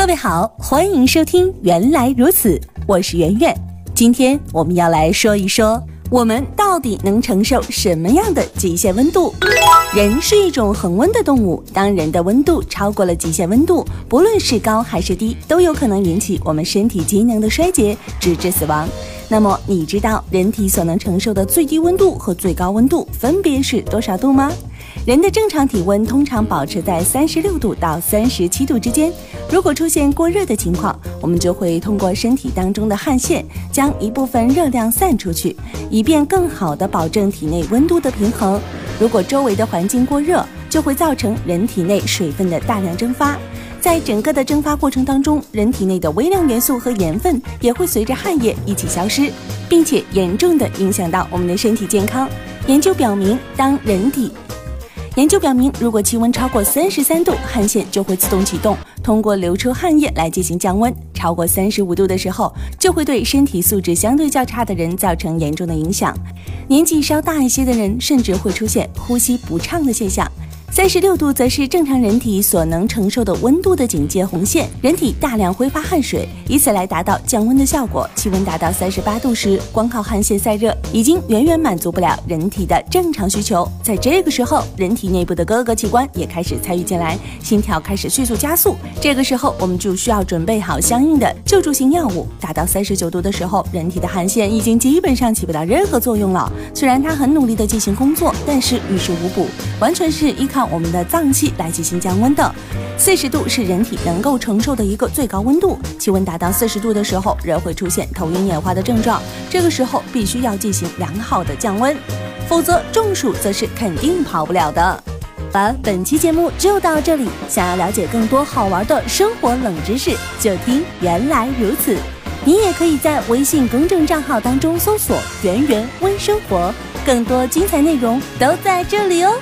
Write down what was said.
各位好，欢迎收听《原来如此》，我是圆圆。今天我们要来说一说，我们到底能承受什么样的极限温度？人是一种恒温的动物，当人的温度超过了极限温度，不论是高还是低，都有可能引起我们身体机能的衰竭，直至死亡。那么，你知道人体所能承受的最低温度和最高温度分别是多少度吗？人的正常体温通常保持在三十六度到三十七度之间。如果出现过热的情况，我们就会通过身体当中的汗腺将一部分热量散出去，以便更好的保证体内温度的平衡。如果周围的环境过热，就会造成人体内水分的大量蒸发。在整个的蒸发过程当中，人体内的微量元素和盐分也会随着汗液一起消失，并且严重的影响到我们的身体健康。研究表明，当人体研究表明，如果气温超过三十三度，汗腺就会自动启动，通过流出汗液来进行降温。超过三十五度的时候，就会对身体素质相对较差的人造成严重的影响。年纪稍大一些的人，甚至会出现呼吸不畅的现象。三十六度则是正常人体所能承受的温度的警戒红线，人体大量挥发汗水，以此来达到降温的效果。气温达到三十八度时，光靠汗腺散热已经远远满足不了人体的正常需求。在这个时候，人体内部的各个器官也开始参与进来，心跳开始迅速加速。这个时候，我们就需要准备好相应的救助性药物。达到三十九度的时候，人体的汗腺已经基本上起不到任何作用了。虽然它很努力的进行工作，但是于事无补，完全是依靠。我们的脏器来进行降温的，四十度是人体能够承受的一个最高温度。气温达到四十度的时候，人会出现头晕眼花的症状，这个时候必须要进行良好的降温，否则中暑则是肯定跑不了的。好，本期节目就到这里。想要了解更多好玩的生活冷知识，就听原来如此。你也可以在微信公众账号当中搜索“圆圆微生活”，更多精彩内容都在这里哦。